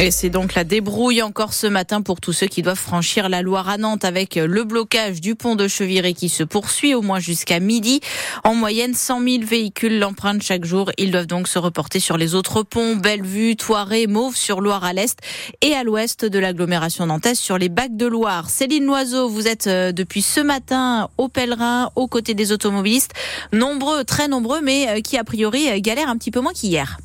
Et c'est donc la débrouille encore ce matin pour tous ceux qui doivent franchir la Loire à Nantes avec le blocage du pont de Cheviré qui se poursuit au moins jusqu'à midi. En moyenne, 100 000 véhicules l'empruntent chaque jour. Ils doivent donc se reporter sur les autres ponts, Bellevue, Toiré, Mauve sur Loire à l'est et à l'ouest de l'agglomération nantaise sur les bacs de Loire. Céline Loiseau, vous êtes euh, depuis ce matin au pèlerin, aux côtés des automobilistes. Nombreux, très nombreux, mais euh, qui a priori galèrent un petit peu moins qu'hier.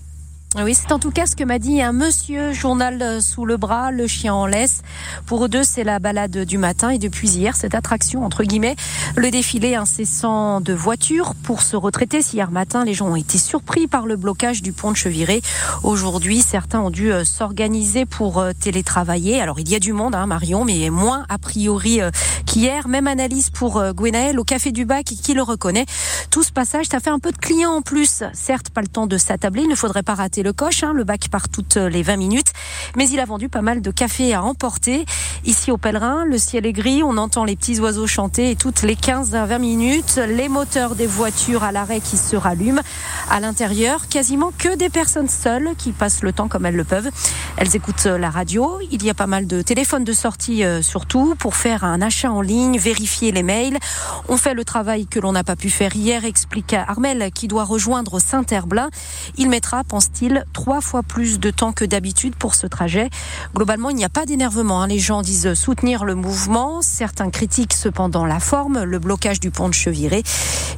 Oui, c'est en tout cas ce que m'a dit un monsieur, journal euh, sous le bras, le chien en laisse. Pour eux deux, c'est la balade du matin et depuis hier, cette attraction, entre guillemets, le défilé incessant de voitures pour se retraiter. Si hier matin, les gens ont été surpris par le blocage du pont de Cheviré. Aujourd'hui, certains ont dû euh, s'organiser pour euh, télétravailler. Alors, il y a du monde, hein, Marion, mais moins a priori qu'hier. Même analyse pour Gwenaël au Café du Bac qui le reconnaît. Tout ce passage, ça fait un peu de clients en plus. Certes, pas le temps de s'attabler, il ne faudrait pas rater le coche. Hein, le bac part toutes les 20 minutes. Mais il a vendu pas mal de café à emporter. Ici au Pèlerin, le ciel est gris, on entend les petits oiseaux chanter toutes les 15 à 20 minutes, les moteurs des voitures à l'arrêt qui se rallument. À l'intérieur, quasiment que des personnes seules qui passent le temps comme elles le peuvent. Elles écoutent la radio. Il y a pas mal de téléphones de sortie euh, surtout pour faire un achat en ligne, vérifier les mails. On fait le travail que l'on n'a pas pu faire hier, explique Armel qui doit rejoindre Saint-Herblain. Il mettra, pense-t-il, trois fois plus de temps que d'habitude pour ce trajet. Globalement, il n'y a pas d'énervement. Hein. Les gens disent soutenir le mouvement. Certains critiquent cependant la forme, le blocage du pont de Cheviré.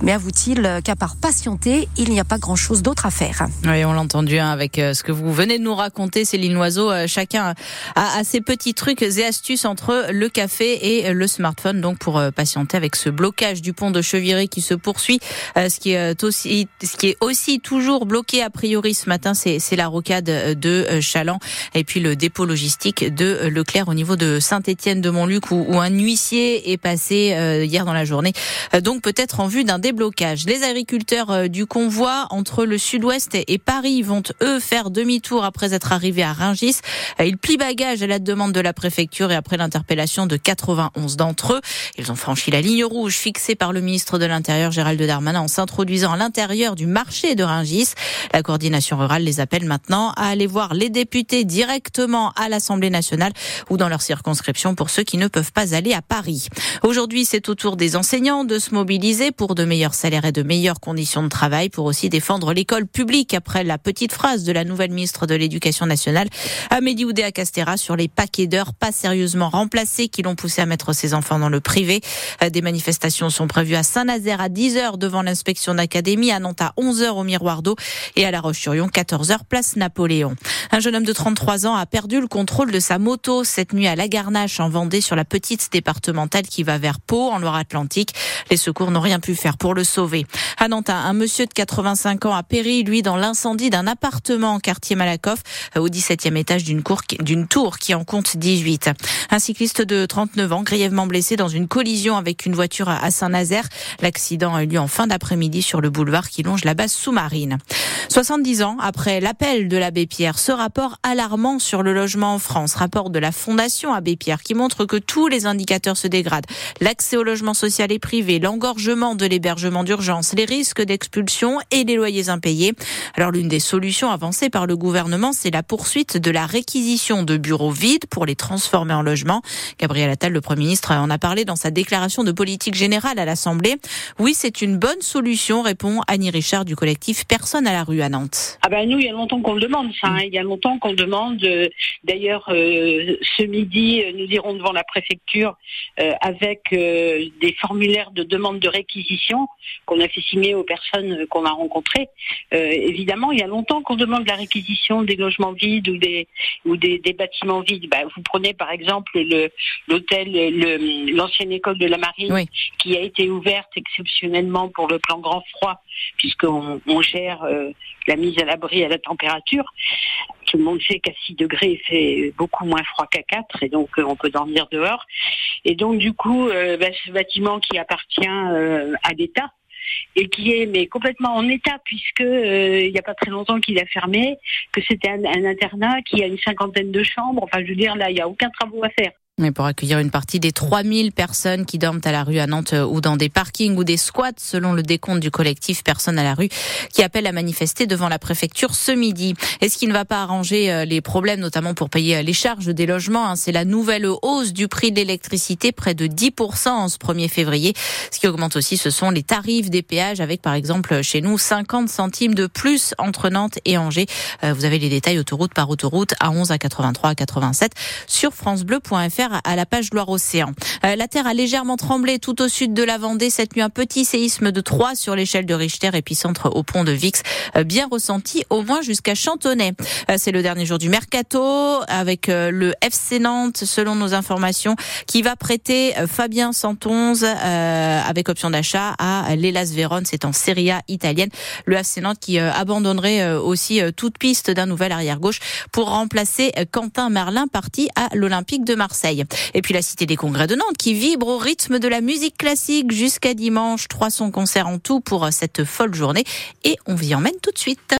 Mais avoue-t-il qu'à part patienter, il n'y a pas grand-chose d'autre à faire? Oui, on l'a entendu hein, avec euh, ce que vous venez de nous raconter, Céline Loiseau. Euh, chacun a, ses petits trucs et astuces entre le café et le smartphone, donc pour euh, patienter avec ce blocage du pont de Cheviré qui se poursuit. Ce qui est aussi, ce qui est aussi toujours bloqué a priori ce matin, c'est la rocade de euh, Chaland et puis le dépôt logistique de euh, Leclerc au niveau de Saint-Étienne de Montluc où, un huissier est passé euh, hier dans la journée. Donc peut-être en vue d'un déblocage. Les agriculteurs du convoi entre le sud-ouest et Paris vont eux faire demi-tour après être arrivés à Ringis. Ils plient bagage à la demande de la préfecture et après l'interpellation de 91 d'entre eux. Ils ont franchi la ligne rouge fixée par le ministre de l'Intérieur Gérald Darmanin en s'introduisant à l'intérieur du marché de Ringis. La coordination rurale les a appelle maintenant à aller voir les députés directement à l'Assemblée nationale ou dans leur circonscription pour ceux qui ne peuvent pas aller à Paris. Aujourd'hui, c'est au tour des enseignants de se mobiliser pour de meilleurs salaires et de meilleures conditions de travail pour aussi défendre l'école publique après la petite phrase de la nouvelle ministre de l'Éducation nationale, Amélie Oudéa Castera, sur les paquets d'heures pas sérieusement remplacés qui l'ont poussé à mettre ses enfants dans le privé. Euh, des manifestations sont prévues à Saint-Nazaire à 10h devant l'inspection d'académie, à Nantes à 11h au Miroir d'eau et à La Roche-sur-Yon 14h place Napoléon. Un jeune homme de 33 ans a perdu le contrôle de sa moto cette nuit à La Garnache en Vendée sur la petite départementale qui va vers Pau en Loire-Atlantique. Les secours n'ont rien pu faire pour le sauver. À Nantes, un monsieur de 85 ans a péri, lui, dans l'incendie d'un appartement en quartier Malakoff au 17e étage d'une tour qui en compte 18. Un cycliste de 39 ans grièvement blessé dans une collision avec une voiture à Saint-Nazaire. L'accident a eu lieu en fin d'après-midi sur le boulevard qui longe la base sous-marine. 70 ans après l'appel de l'abbé Pierre, ce rapport alarmant sur le logement en France, rapport de la Fondation Abbé Pierre qui montre que tous les indicateurs se dégradent. L'accès au logement social et privé, l'engorgement de l'hébergement d'urgence, les risques d'expulsion et les loyers impayés. Alors l'une des solutions avancées par le gouvernement, c'est la poursuite de la réquisition de bureaux vides pour les transformer en logements. Gabriel Attal, le Premier ministre, en a parlé dans sa déclaration de politique générale à l'Assemblée. Oui, c'est une bonne solution, répond Annie Richard du collectif Personne à la rue à Nantes. Ah ben nous, il y a longtemps qu'on le demande, ça. Hein. Il y a longtemps qu'on le demande. Euh, d'ailleurs, euh, ce midi, euh, nous irons devant la préfecture avec des formulaires de demande de réquisition qu'on a fait signer aux personnes qu'on a rencontrées. évidemment, il y a longtemps qu'on demande la réquisition des logements vides ou des ou des, bâtiments vides. Ben, vous prenez par exemple le l'hôtel, l'ancienne école de la marine qui a été ouverte exceptionnellement pour le plan grand froid, puisqu'on on gère la mise à l'abri à la température. Tout le monde sait qu'à 6 degrés, fait beaucoup moins froid qu'à 4 et donc euh, on peut dormir dehors. Et donc du coup, euh, bah, ce bâtiment qui appartient euh, à l'État, et qui est mais complètement en état puisque il n'y a pas très longtemps qu'il a fermé, que c'était un, internat qui a une cinquantaine de chambres. Enfin, je veux dire là, il n'y a aucun travaux à faire. Mais pour accueillir une partie des 3000 personnes qui dorment à la rue à Nantes euh, ou dans des parkings ou des squats, selon le décompte du collectif Personnes à la rue, qui appelle à manifester devant la préfecture ce midi. Et ce qui ne va pas arranger euh, les problèmes, notamment pour payer euh, les charges des logements, hein, c'est la nouvelle hausse du prix de l'électricité, près de 10% en ce 1er février. Ce qui augmente aussi, ce sont les tarifs des péages, avec par exemple chez nous 50 centimes de plus entre Nantes et Angers. Vous avez les détails autoroute par autoroute à 11 à 83 à 87 sur francebleu.fr à la page Loire-Océan. Euh, la Terre a légèrement tremblé tout au sud de la Vendée cette nuit. Un petit séisme de 3 sur l'échelle de Richter, épicentre au pont de Vix, euh, bien ressenti au moins jusqu'à Chantonnay. Euh, c'est le dernier jour du mercato avec le FC Nantes, selon nos informations, qui va prêter Fabien 111 avec option d'achat à l'Elas Vérone. C'est en Serie A italienne. Le FC Nantes qui abandonnerait aussi toute piste d'un nouvel arrière gauche pour remplacer Quentin Merlin parti à l'Olympique de Marseille. Et puis la Cité des Congrès de Nantes qui vibre au rythme de la musique classique jusqu'à dimanche. 300 concerts en tout pour cette folle journée. Et on vous y emmène tout de suite.